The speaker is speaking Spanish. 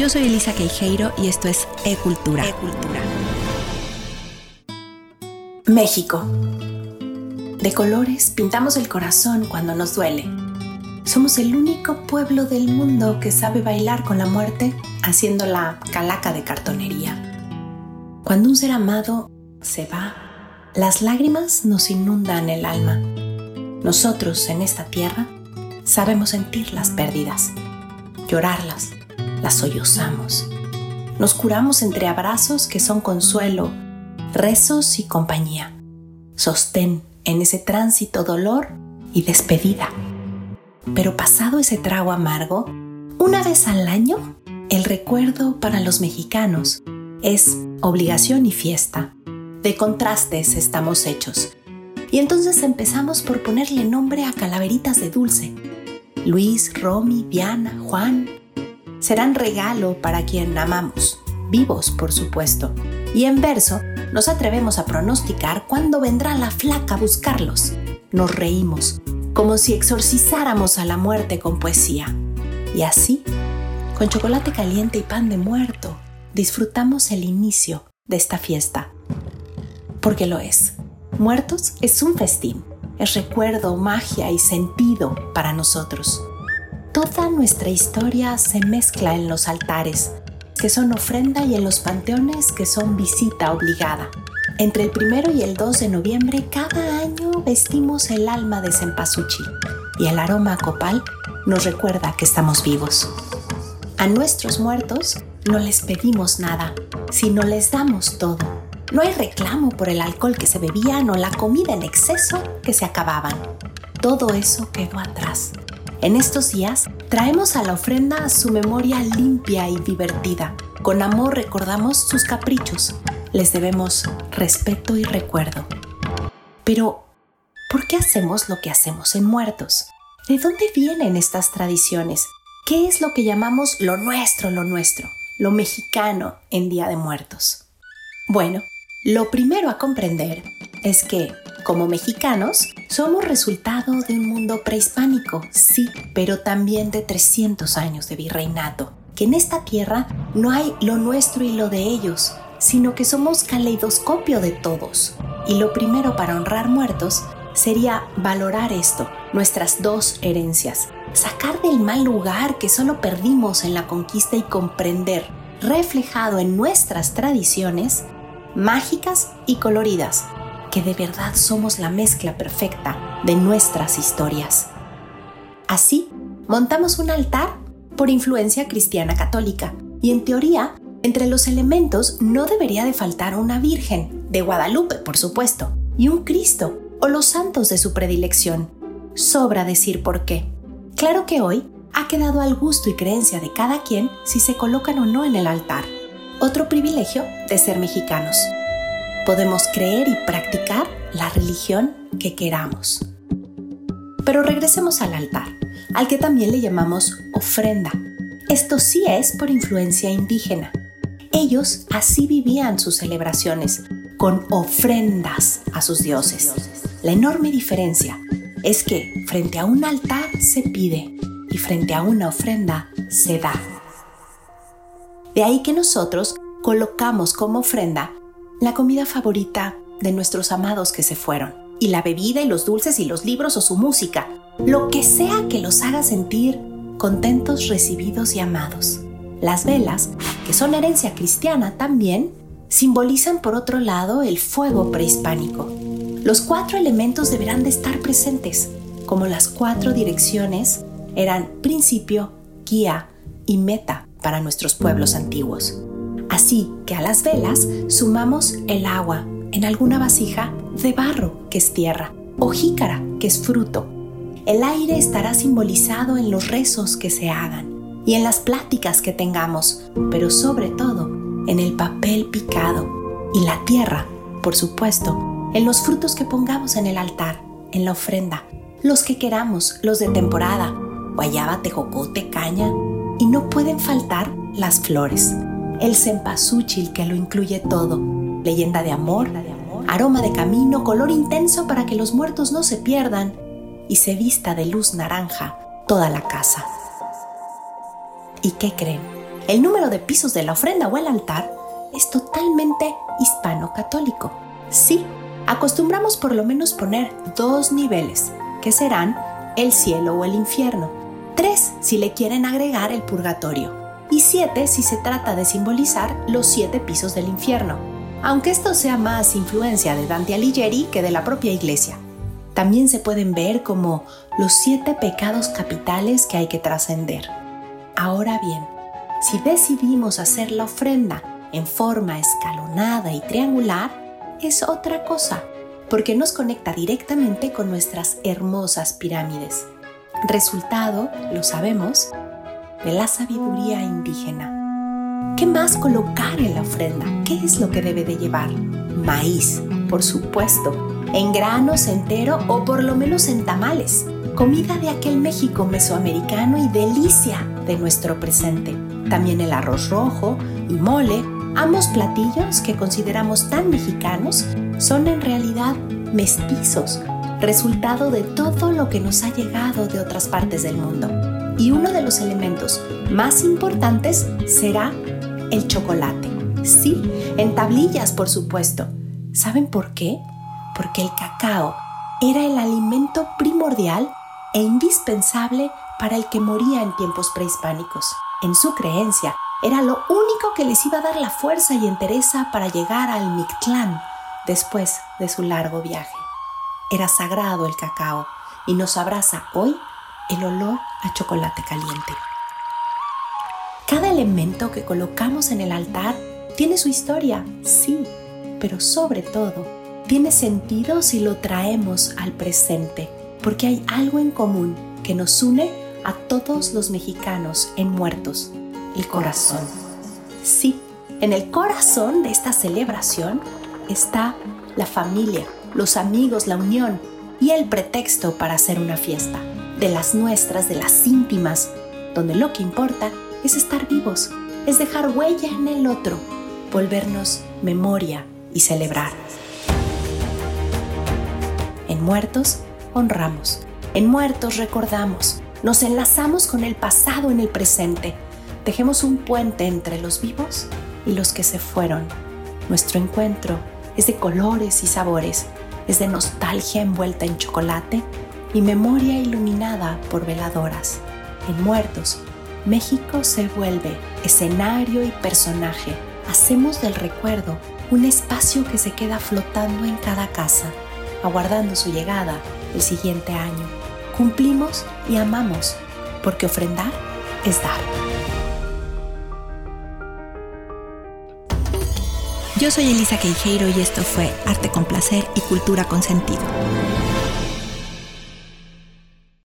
Yo soy Elisa Queijeiro y esto es E-Cultura. E-Cultura. México. De colores pintamos el corazón cuando nos duele. Somos el único pueblo del mundo que sabe bailar con la muerte haciendo la calaca de cartonería. Cuando un ser amado se va, las lágrimas nos inundan el alma. Nosotros en esta tierra sabemos sentir las pérdidas, llorarlas, las sollozamos. Nos curamos entre abrazos que son consuelo, rezos y compañía. Sostén en ese tránsito dolor y despedida. Pero pasado ese trago amargo, una vez al año, el recuerdo para los mexicanos es obligación y fiesta. De contrastes estamos hechos. Y entonces empezamos por ponerle nombre a calaveritas de dulce. Luis, Romy, Diana, Juan. Serán regalo para quien amamos, vivos por supuesto. Y en verso nos atrevemos a pronosticar cuándo vendrá la flaca a buscarlos. Nos reímos, como si exorcizáramos a la muerte con poesía. Y así, con chocolate caliente y pan de muerto, disfrutamos el inicio de esta fiesta. Porque lo es. Muertos es un festín, es recuerdo, magia y sentido para nosotros. Toda nuestra historia se mezcla en los altares, que son ofrenda y en los panteones que son visita obligada. Entre el primero y el 2 de noviembre cada año vestimos el alma de cempasúchil y el aroma copal nos recuerda que estamos vivos. A nuestros muertos no les pedimos nada, sino les damos todo. No hay reclamo por el alcohol que se bebían o la comida en exceso que se acababan. Todo eso quedó atrás. En estos días traemos a la ofrenda su memoria limpia y divertida. Con amor recordamos sus caprichos. Les debemos respeto y recuerdo. Pero, ¿por qué hacemos lo que hacemos en muertos? ¿De dónde vienen estas tradiciones? ¿Qué es lo que llamamos lo nuestro, lo nuestro, lo mexicano en Día de Muertos? Bueno, lo primero a comprender es que como mexicanos, somos resultado de un mundo prehispánico, sí, pero también de 300 años de virreinato, que en esta tierra no hay lo nuestro y lo de ellos, sino que somos caleidoscopio de todos. Y lo primero para honrar muertos sería valorar esto, nuestras dos herencias, sacar del mal lugar que solo perdimos en la conquista y comprender, reflejado en nuestras tradiciones, mágicas y coloridas, que de verdad somos la mezcla perfecta de nuestras historias. Así, montamos un altar por influencia cristiana católica y en teoría, entre los elementos no debería de faltar una Virgen, de Guadalupe por supuesto, y un Cristo o los santos de su predilección. Sobra decir por qué. Claro que hoy ha quedado al gusto y creencia de cada quien si se colocan o no en el altar. Otro privilegio de ser mexicanos podemos creer y practicar la religión que queramos. Pero regresemos al altar, al que también le llamamos ofrenda. Esto sí es por influencia indígena. Ellos así vivían sus celebraciones, con ofrendas a sus dioses. La enorme diferencia es que frente a un altar se pide y frente a una ofrenda se da. De ahí que nosotros colocamos como ofrenda la comida favorita de nuestros amados que se fueron, y la bebida y los dulces y los libros o su música, lo que sea que los haga sentir contentos, recibidos y amados. Las velas, que son herencia cristiana también, simbolizan por otro lado el fuego prehispánico. Los cuatro elementos deberán de estar presentes, como las cuatro direcciones eran principio, guía y meta para nuestros pueblos antiguos. Así que a las velas sumamos el agua en alguna vasija de barro, que es tierra, o jícara, que es fruto. El aire estará simbolizado en los rezos que se hagan y en las pláticas que tengamos, pero sobre todo en el papel picado y la tierra, por supuesto, en los frutos que pongamos en el altar, en la ofrenda, los que queramos, los de temporada, guayaba, tejocote, caña, y no pueden faltar las flores el cempasúchil que lo incluye todo, leyenda de amor, aroma de camino, color intenso para que los muertos no se pierdan y se vista de luz naranja toda la casa. ¿Y qué creen? El número de pisos de la ofrenda o el altar es totalmente hispano-católico. Sí, acostumbramos por lo menos poner dos niveles, que serán el cielo o el infierno, tres si le quieren agregar el purgatorio, y siete si se trata de simbolizar los siete pisos del infierno, aunque esto sea más influencia de Dante Alighieri que de la propia iglesia. También se pueden ver como los siete pecados capitales que hay que trascender. Ahora bien, si decidimos hacer la ofrenda en forma escalonada y triangular, es otra cosa, porque nos conecta directamente con nuestras hermosas pirámides. Resultado, lo sabemos, de la sabiduría indígena. ¿Qué más colocar en la ofrenda? ¿Qué es lo que debe de llevar? Maíz, por supuesto, en granos entero o por lo menos en tamales, comida de aquel México mesoamericano y delicia de nuestro presente. También el arroz rojo y mole, ambos platillos que consideramos tan mexicanos, son en realidad mestizos, resultado de todo lo que nos ha llegado de otras partes del mundo. Y uno de los elementos más importantes será el chocolate. Sí, en tablillas, por supuesto. ¿Saben por qué? Porque el cacao era el alimento primordial e indispensable para el que moría en tiempos prehispánicos. En su creencia, era lo único que les iba a dar la fuerza y entereza para llegar al Mictlán después de su largo viaje. Era sagrado el cacao y nos abraza hoy el olor a chocolate caliente. Cada elemento que colocamos en el altar tiene su historia, sí, pero sobre todo tiene sentido si lo traemos al presente, porque hay algo en común que nos une a todos los mexicanos en muertos, el corazón. Sí, en el corazón de esta celebración está la familia, los amigos, la unión y el pretexto para hacer una fiesta, de las nuestras, de las íntimas, donde lo que importa es estar vivos, es dejar huella en el otro, volvernos memoria y celebrar. En muertos, honramos. En muertos, recordamos. Nos enlazamos con el pasado en el presente. Dejemos un puente entre los vivos y los que se fueron. Nuestro encuentro es de colores y sabores, es de nostalgia envuelta en chocolate y memoria iluminada por veladoras. En Muertos, México se vuelve escenario y personaje. Hacemos del recuerdo un espacio que se queda flotando en cada casa, aguardando su llegada el siguiente año. Cumplimos y amamos, porque ofrendar es dar. Yo soy Elisa Queijeiro y esto fue Arte con Placer y Cultura con Sentido.